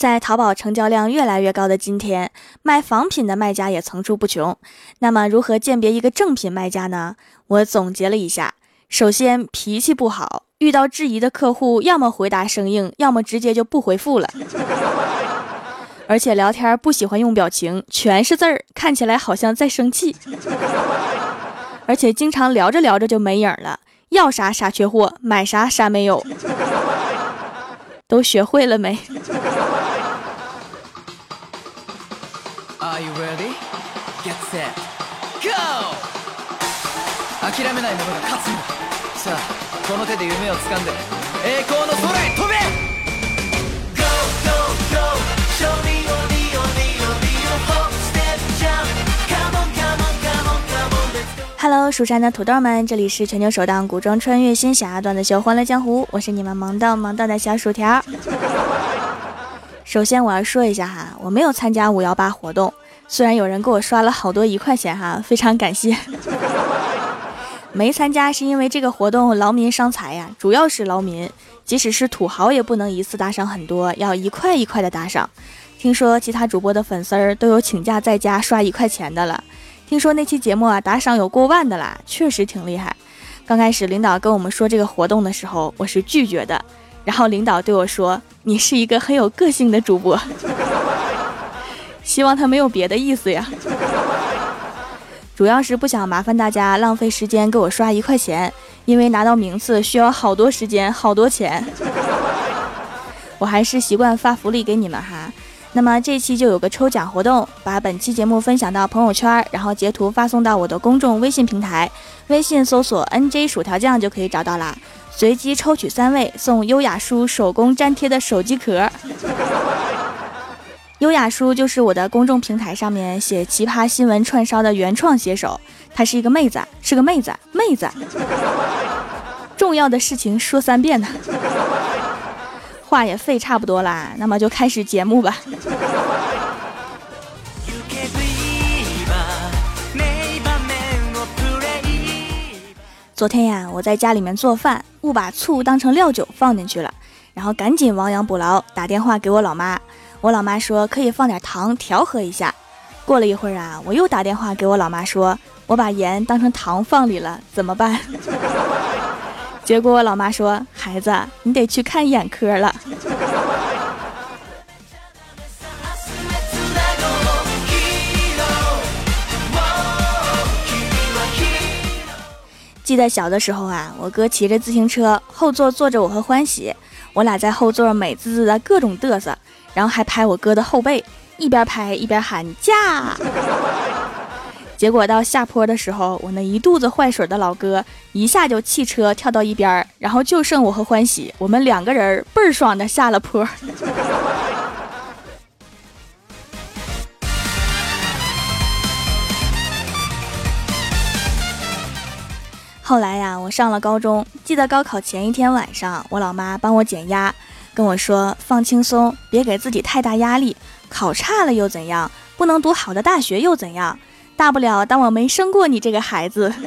在淘宝成交量越来越高的今天，卖仿品的卖家也层出不穷。那么，如何鉴别一个正品卖家呢？我总结了一下：首先，脾气不好，遇到质疑的客户，要么回答生硬，要么直接就不回复了。而且聊天不喜欢用表情，全是字儿，看起来好像在生气。而且经常聊着聊着就没影了，要啥啥缺货，买啥啥没有。都学会了没？Hello，蜀山的土豆们，这里是全球首档古装穿越仙侠段子秀《欢乐江湖》，我是你们萌到萌到的小薯条。首先我要说一下哈，我没有参加五幺八活动。虽然有人给我刷了好多一块钱哈，非常感谢。没参加是因为这个活动劳民伤财呀，主要是劳民，即使是土豪也不能一次打赏很多，要一块一块的打赏。听说其他主播的粉丝儿都有请假在家刷一块钱的了，听说那期节目啊打赏有过万的啦，确实挺厉害。刚开始领导跟我们说这个活动的时候，我是拒绝的，然后领导对我说：“你是一个很有个性的主播。”希望他没有别的意思呀，主要是不想麻烦大家浪费时间给我刷一块钱，因为拿到名次需要好多时间、好多钱。我还是习惯发福利给你们哈。那么这期就有个抽奖活动，把本期节目分享到朋友圈，然后截图发送到我的公众微信平台，微信搜索 “nj 薯条酱”就可以找到啦。随机抽取三位送优雅书手工粘贴的手机壳。优雅叔就是我的公众平台上面写奇葩新闻串烧的原创写手，她是一个妹子，是个妹子，妹子。重要的事情说三遍呢，话也费差不多啦，那么就开始节目吧。昨天呀，我在家里面做饭，误把醋当成料酒放进去了，然后赶紧亡羊补牢，打电话给我老妈。我老妈说可以放点糖调和一下。过了一会儿啊，我又打电话给我老妈说，我把盐当成糖放里了，怎么办？结果我老妈说，孩子，你得去看眼科了。记得小的时候啊，我哥骑着自行车，后座坐着我和欢喜，我俩在后座美滋滋的各种嘚瑟。然后还拍我哥的后背，一边拍一边喊驾。结果到下坡的时候，我那一肚子坏水的老哥一下就弃车跳到一边，然后就剩我和欢喜，我们两个人倍儿爽的下了坡。后来呀，我上了高中，记得高考前一天晚上，我老妈帮我减压。跟我说放轻松，别给自己太大压力。考差了又怎样？不能读好的大学又怎样？大不了当我没生过你这个孩子。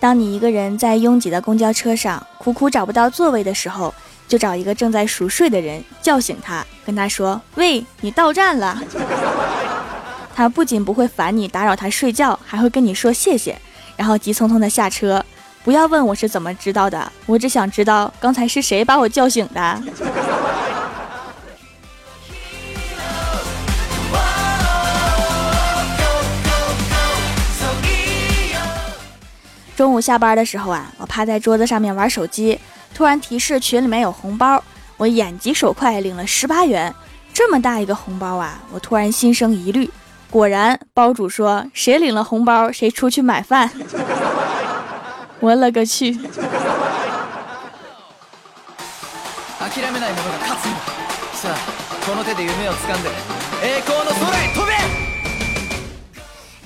当你一个人在拥挤的公交车上苦苦找不到座位的时候，就找一个正在熟睡的人叫醒他，跟他说：“喂，你到站了。”他不仅不会烦你打扰他睡觉，还会跟你说谢谢，然后急匆匆的下车。不要问我是怎么知道的，我只想知道刚才是谁把我叫醒的。中午下班的时候啊，我趴在桌子上面玩手机，突然提示群里面有红包，我眼疾手快领了十八元，这么大一个红包啊！我突然心生疑虑。果然，包主说：“谁领了红包，谁出去买饭。”我勒个去！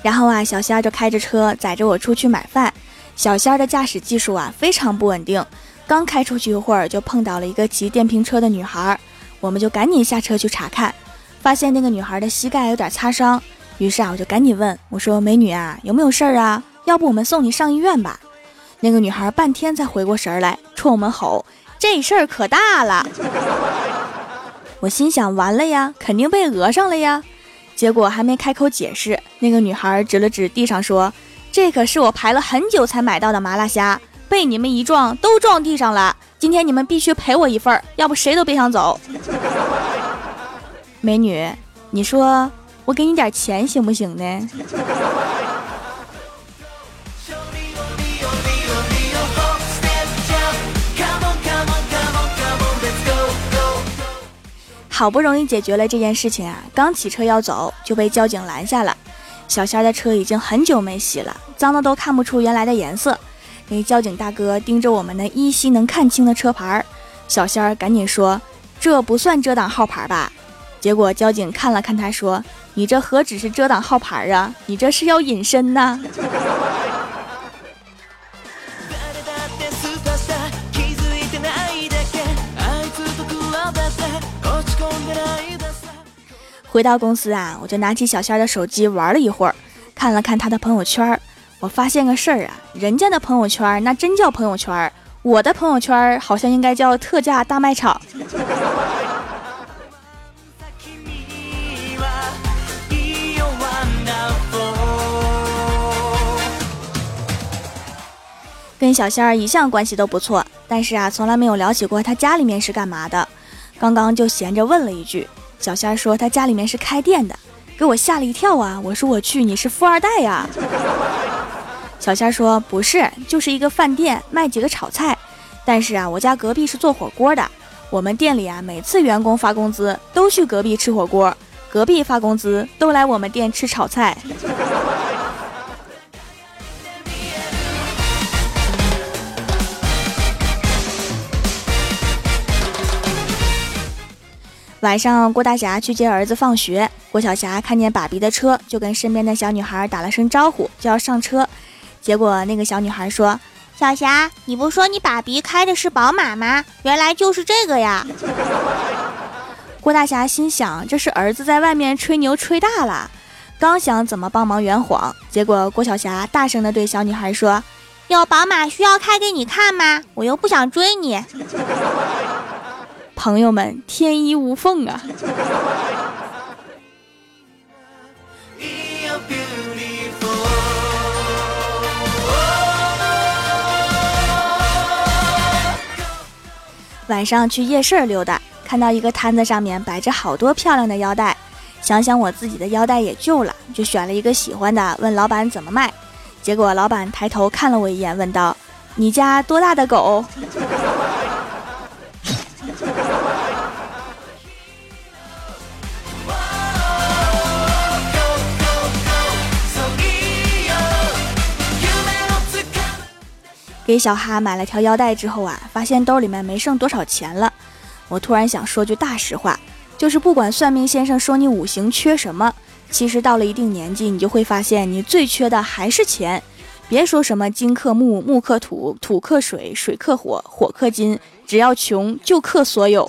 然后啊，小仙儿就开着车载着我出去买饭。小仙儿的驾驶技术啊非常不稳定，刚开出去一会儿就碰到了一个骑电瓶车的女孩，我们就赶紧下车去查看，发现那个女孩的膝盖有点擦伤。于是啊，我就赶紧问我说：“美女啊，有没有事儿啊？要不我们送你上医院吧？”那个女孩半天才回过神来，冲我们吼：“这事儿可大了！”我心想：完了呀，肯定被讹上了呀。结果还没开口解释，那个女孩指了指地上说：“这可是我排了很久才买到的麻辣虾，被你们一撞都撞地上了。今天你们必须赔我一份儿，要不谁都别想走。”美女，你说我给你点钱行不行呢？好不容易解决了这件事情啊，刚骑车要走就被交警拦下了。小仙儿的车已经很久没洗了，脏的都看不出原来的颜色。那交警大哥盯着我们那依稀能看清的车牌，小仙儿赶紧说：“这不算遮挡号牌吧？”结果交警看了看他，说：“你这何止是遮挡号牌啊，你这是要隐身呐！” 回到公司啊，我就拿起小仙儿的手机玩了一会儿，看了看他的朋友圈，我发现个事儿啊，人家的朋友圈那真叫朋友圈，我的朋友圈好像应该叫特价大卖场。跟小仙儿一向关系都不错，但是啊，从来没有聊起过他家里面是干嘛的。刚刚就闲着问了一句。小仙儿说他家里面是开店的，给我吓了一跳啊！我说我去，你是富二代呀？小仙儿说不是，就是一个饭店，卖几个炒菜。但是啊，我家隔壁是做火锅的，我们店里啊，每次员工发工资都去隔壁吃火锅，隔壁发工资都来我们店吃炒菜。晚上，郭大侠去接儿子放学。郭晓霞看见爸比的车，就跟身边的小女孩打了声招呼，就要上车。结果那个小女孩说：“小霞，你不说你爸比开的是宝马吗？原来就是这个呀！” 郭大侠心想：这是儿子在外面吹牛吹大了，刚想怎么帮忙圆谎，结果郭晓霞大声地对小女孩说：“有宝马需要开给你看吗？我又不想追你。”朋友们，天衣无缝啊！晚上去夜市溜达，看到一个摊子上面摆着好多漂亮的腰带，想想我自己的腰带也旧了，就选了一个喜欢的，问老板怎么卖。结果老板抬头看了我一眼，问道：“你家多大的狗？”给小哈买了条腰带之后啊，发现兜里面没剩多少钱了。我突然想说句大实话，就是不管算命先生说你五行缺什么，其实到了一定年纪，你就会发现你最缺的还是钱。别说什么金克木，木克土，土克水，水克火，火克金，只要穷就克所有。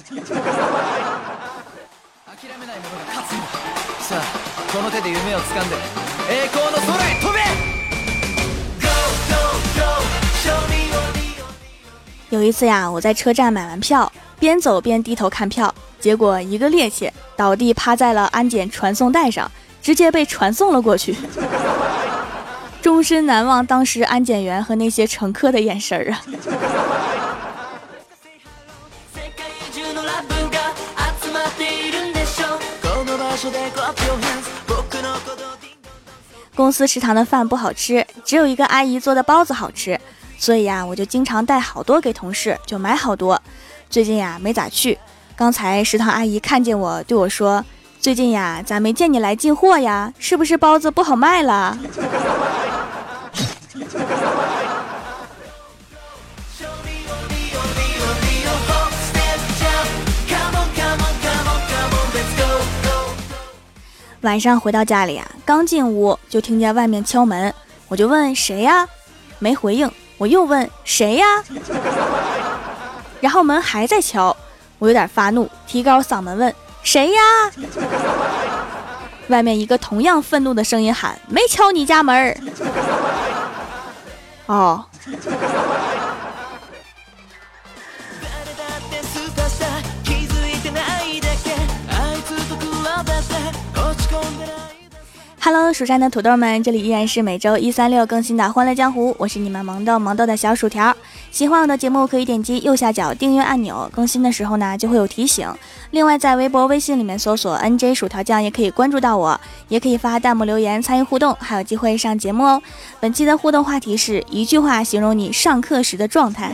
有一次呀，我在车站买完票，边走边低头看票，结果一个趔趄倒地趴在了安检传送带上，直接被传送了过去。终身难忘当时安检员和那些乘客的眼神儿啊！公司食堂的饭不好吃，只有一个阿姨做的包子好吃。所以呀，我就经常带好多给同事，就买好多。最近呀，没咋去。刚才食堂阿姨看见我，对我说：“最近呀，咋没见你来进货呀？是不是包子不好卖了？”晚上回到家里啊，刚进屋就听见外面敲门，我就问谁呀，没回应。我又问谁呀？然后门还在敲，我有点发怒，提高嗓门问谁呀？外面一个同样愤怒的声音喊：“没敲你家门儿。”哦。Hello，蜀山的土豆们，这里依然是每周一、三、六更新的《欢乐江湖》，我是你们萌豆萌豆的小薯条。喜欢我的节目，可以点击右下角订阅按钮，更新的时候呢就会有提醒。另外，在微博、微信里面搜索 “nj 薯条酱”也可以关注到我，也可以发弹幕留言参与互动，还有机会上节目哦。本期的互动话题是一句话形容你上课时的状态。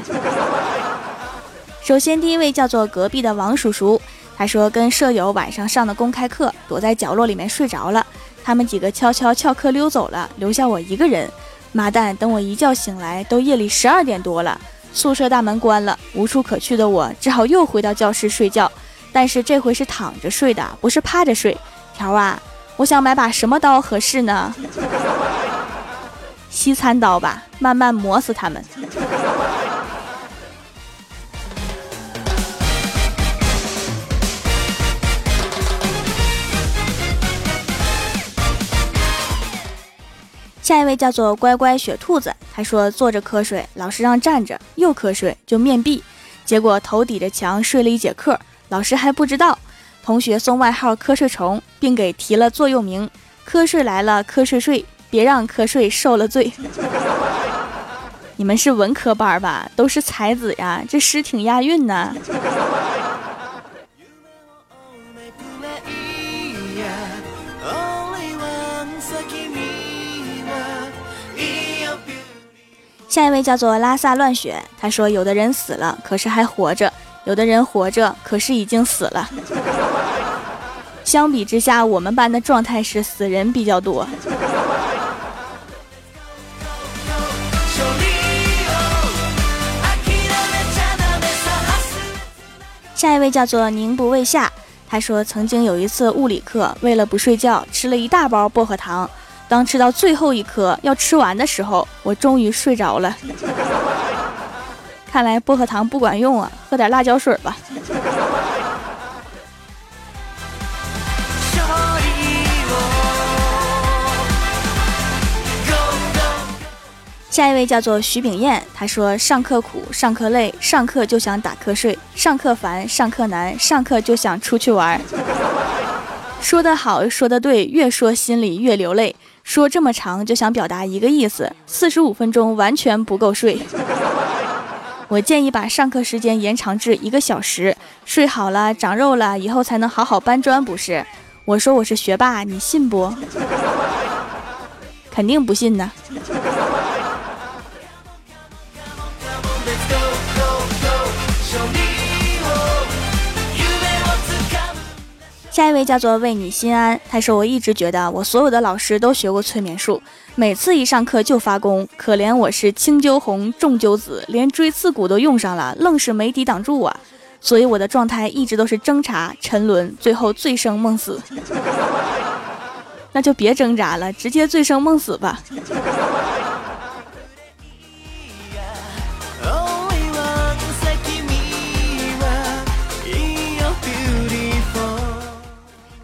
首先，第一位叫做隔壁的王叔叔，他说跟舍友晚上上的公开课，躲在角落里面睡着了。他们几个悄悄翘课溜走了，留下我一个人。妈蛋！等我一觉醒来，都夜里十二点多了，宿舍大门关了，无处可去的我只好又回到教室睡觉。但是这回是躺着睡的，不是趴着睡。条啊，我想买把什么刀合适呢？西餐刀吧，慢慢磨死他们。下一位叫做乖乖雪兔子，他说坐着瞌睡，老师让站着，又瞌睡就面壁，结果头抵着墙睡了一节课，老师还不知道，同学送外号瞌睡虫，并给提了座右铭：瞌睡来了瞌睡睡，别让瞌睡受了罪。你们是文科班吧？都是才子呀，这诗挺押韵呢。下一位叫做拉萨乱雪，他说：“有的人死了，可是还活着；有的人活着，可是已经死了。相比之下，我们班的状态是死人比较多。”下一位叫做宁不畏夏，他说：“曾经有一次物理课，为了不睡觉，吃了一大包薄荷糖。”当吃到最后一颗要吃完的时候，我终于睡着了。看来薄荷糖不管用啊，喝点辣椒水吧。下一位叫做徐炳燕，他说：“上课苦，上课累，上课就想打瞌睡，上课烦，上课难，上课就想出去玩。”说得好，说得对，越说心里越流泪。说这么长就想表达一个意思，四十五分钟完全不够睡。我建议把上课时间延长至一个小时，睡好了长肉了以后才能好好搬砖，不是？我说我是学霸，你信不？肯定不信呢。下一位叫做为你心安，他说我一直觉得我所有的老师都学过催眠术，每次一上课就发功，可怜我是青鸠红重鸠紫，连锥刺骨都用上了，愣是没抵挡住啊！所以我的状态一直都是挣扎、沉沦，最后醉生梦死。那就别挣扎了，直接醉生梦死吧。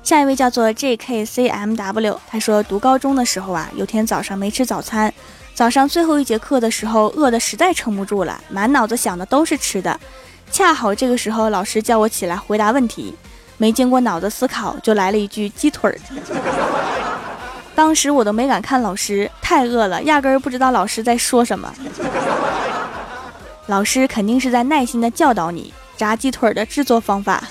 下一位叫做 J K C M W，他说读高中的时候啊，有天早上没吃早餐，早上最后一节课的时候，饿得实在撑不住了，满脑子想的都是吃的。恰好这个时候老师叫我起来回答问题，没经过脑子思考就来了一句鸡腿儿。当时我都没敢看老师，太饿了，压根儿不知道老师在说什么。老师肯定是在耐心的教导你炸鸡腿的制作方法。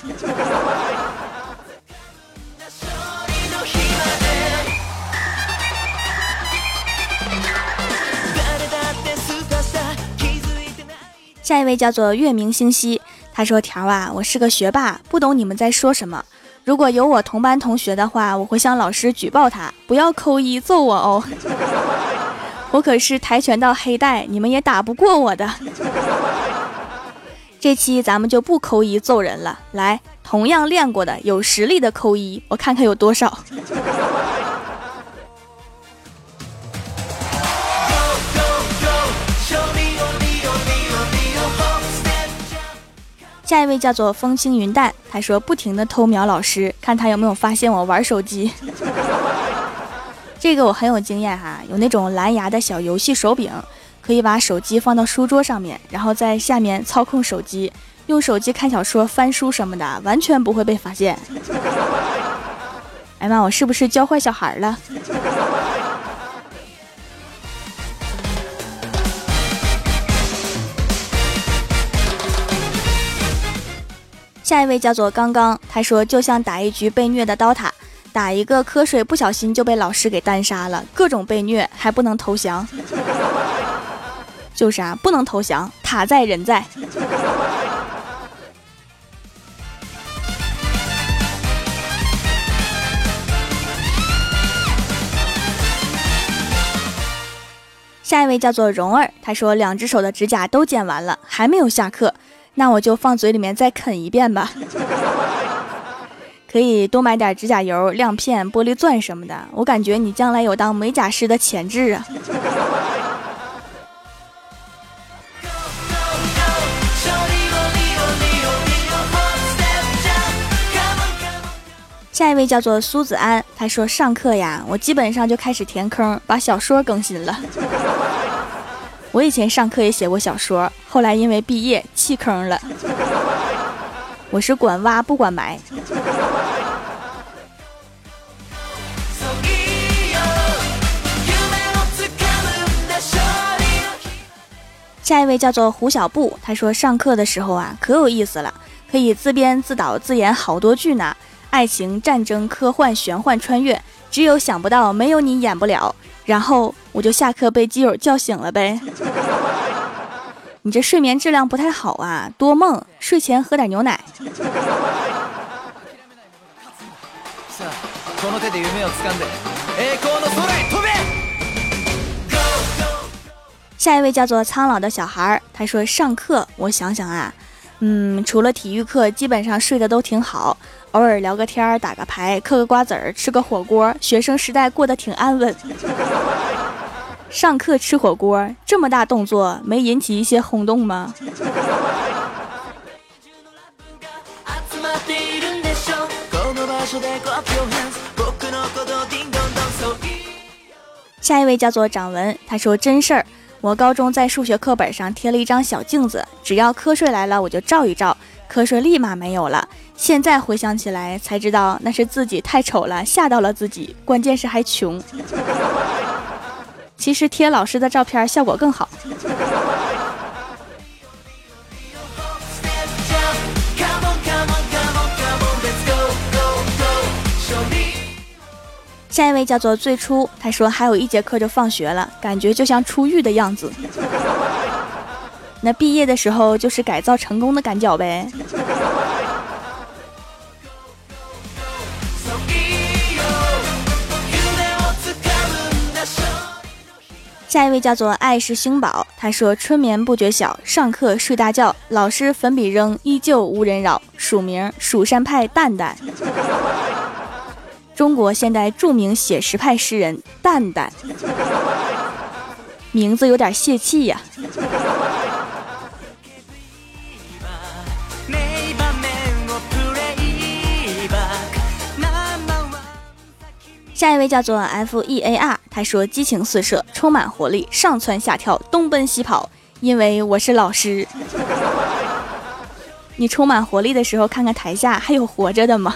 下一位叫做月明星稀，他说：“条啊，我是个学霸，不懂你们在说什么。如果有我同班同学的话，我会向老师举报他，不要扣一揍我哦。我可是跆拳道黑带，你们也打不过我的。这期咱们就不扣一揍人了，来，同样练过的有实力的扣一，我看看有多少。”下一位叫做风轻云淡，他说不停的偷瞄老师，看他有没有发现我玩手机。这个我很有经验哈，有那种蓝牙的小游戏手柄，可以把手机放到书桌上面，然后在下面操控手机，用手机看小说、翻书什么的，完全不会被发现。哎妈，我是不是教坏小孩了？下一位叫做刚刚，他说就像打一局被虐的刀塔，打一个瞌睡不小心就被老师给单杀了，各种被虐还不能投降，就是啊，不能投降，塔在人在。下一位叫做蓉儿，他说两只手的指甲都剪完了，还没有下课。那我就放嘴里面再啃一遍吧，可以多买点指甲油、亮片、玻璃钻什么的。我感觉你将来有当美甲师的潜质啊！下一位叫做苏子安，他说上课呀，我基本上就开始填坑，把小说更新了。我以前上课也写过小说，后来因为毕业弃坑了。我是管挖不管埋。下一位叫做胡小布，他说上课的时候啊，可有意思了，可以自编自导自演好多剧呢，爱情、战争、科幻、玄幻、穿越，只有想不到，没有你演不了。然后我就下课被基友叫醒了呗。你这睡眠质量不太好啊，多梦，睡前喝点牛奶。下一位叫做苍老的小孩，他说上课，我想想啊，嗯，除了体育课，基本上睡得都挺好。偶尔聊个天儿，打个牌，嗑个瓜子儿，吃个火锅，学生时代过得挺安稳。上课吃火锅，这么大动作，没引起一些轰动吗？下一位叫做掌文，他说真事儿，我高中在数学课本上贴了一张小镜子，只要瞌睡来了，我就照一照。瞌睡立马没有了，现在回想起来才知道那是自己太丑了，吓到了自己，关键是还穷。其实贴老师的照片效果更好。下一位叫做最初，他说还有一节课就放学了，感觉就像出狱的样子。那毕业的时候就是改造成功的感觉呗。下一位叫做爱是星宝，他说春眠不觉晓，上课睡大觉，老师粉笔扔，依旧无人扰。署名蜀山派蛋蛋，中国现代著名写实派诗人蛋蛋，名字有点泄气呀。下一位叫做 F E A R，他说激情四射，充满活力，上蹿下跳，东奔西跑。因为我是老师，你充满活力的时候，看看台下还有活着的吗？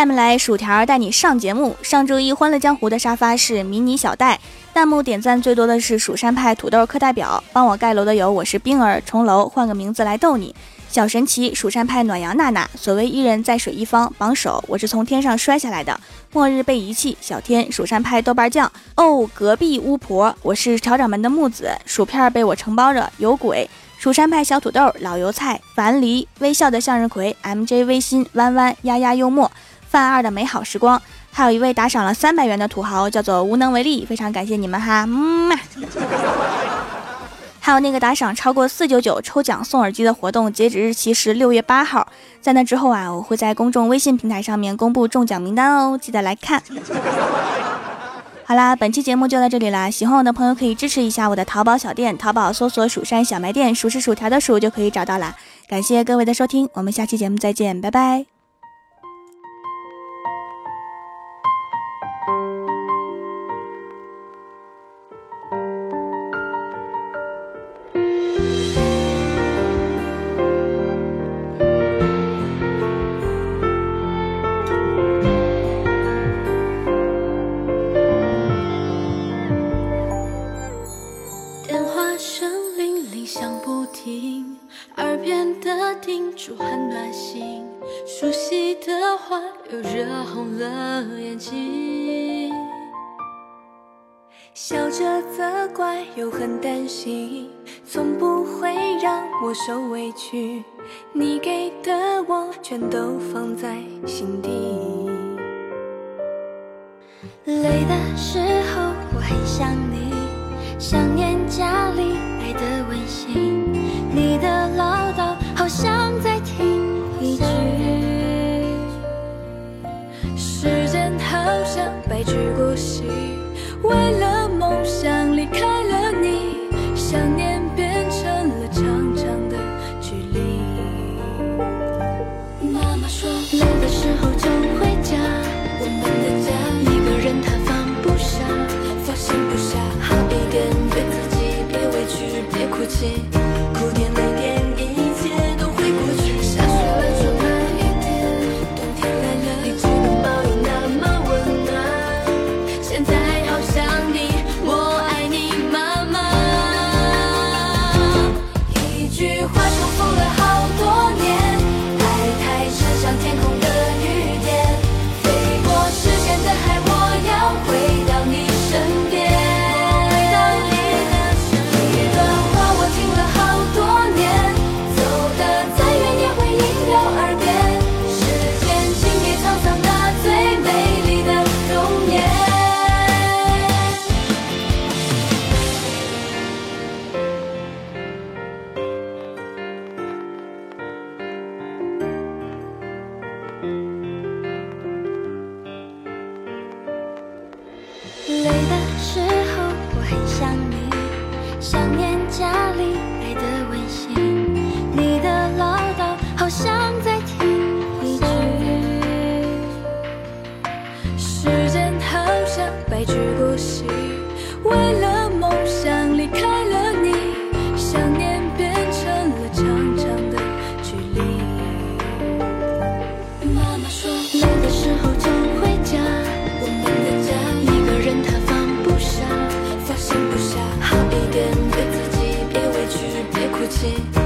下面来薯条带你上节目。上周一《欢乐江湖》的沙发是迷你小戴，弹幕点赞最多的是蜀山派土豆课代表。帮我盖楼的有我是冰儿，重楼换个名字来逗你。小神奇，蜀山派暖阳娜娜，所谓一人在水一方，榜首我是从天上摔下来的。末日被遗弃，小天，蜀山派豆瓣酱。哦，隔壁巫婆，我是调掌门的木子，薯片被我承包着，有鬼。蜀山派小土豆，老油菜，樊梨，微笑的向日葵，MJ 微心，弯弯，丫丫幽默。范二的美好时光，还有一位打赏了三百元的土豪，叫做无能为力，非常感谢你们哈，嗯还有那个打赏超过四九九抽奖送耳机的活动，截止日期是六月八号，在那之后啊，我会在公众微信平台上面公布中奖名单哦，记得来看。好啦，本期节目就到这里啦。喜欢我的朋友可以支持一下我的淘宝小店，淘宝搜索“蜀山小卖店”，数是薯条的数就可以找到啦。感谢各位的收听，我们下期节目再见，拜拜。笑着责怪，又很担心，从不会让我受委屈。你给的我全都放在心底。累的时候我很想你，想念 see. 对自己别委屈，别哭泣。